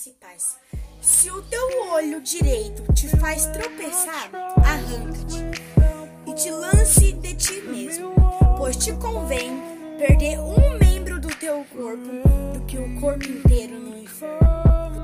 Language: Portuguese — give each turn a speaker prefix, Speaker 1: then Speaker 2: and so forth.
Speaker 1: graça e paz. Se o teu olho direito te faz tropeçar, arranca-te e te lance de ti mesmo, pois te convém perder um membro do teu corpo do que o corpo inteiro.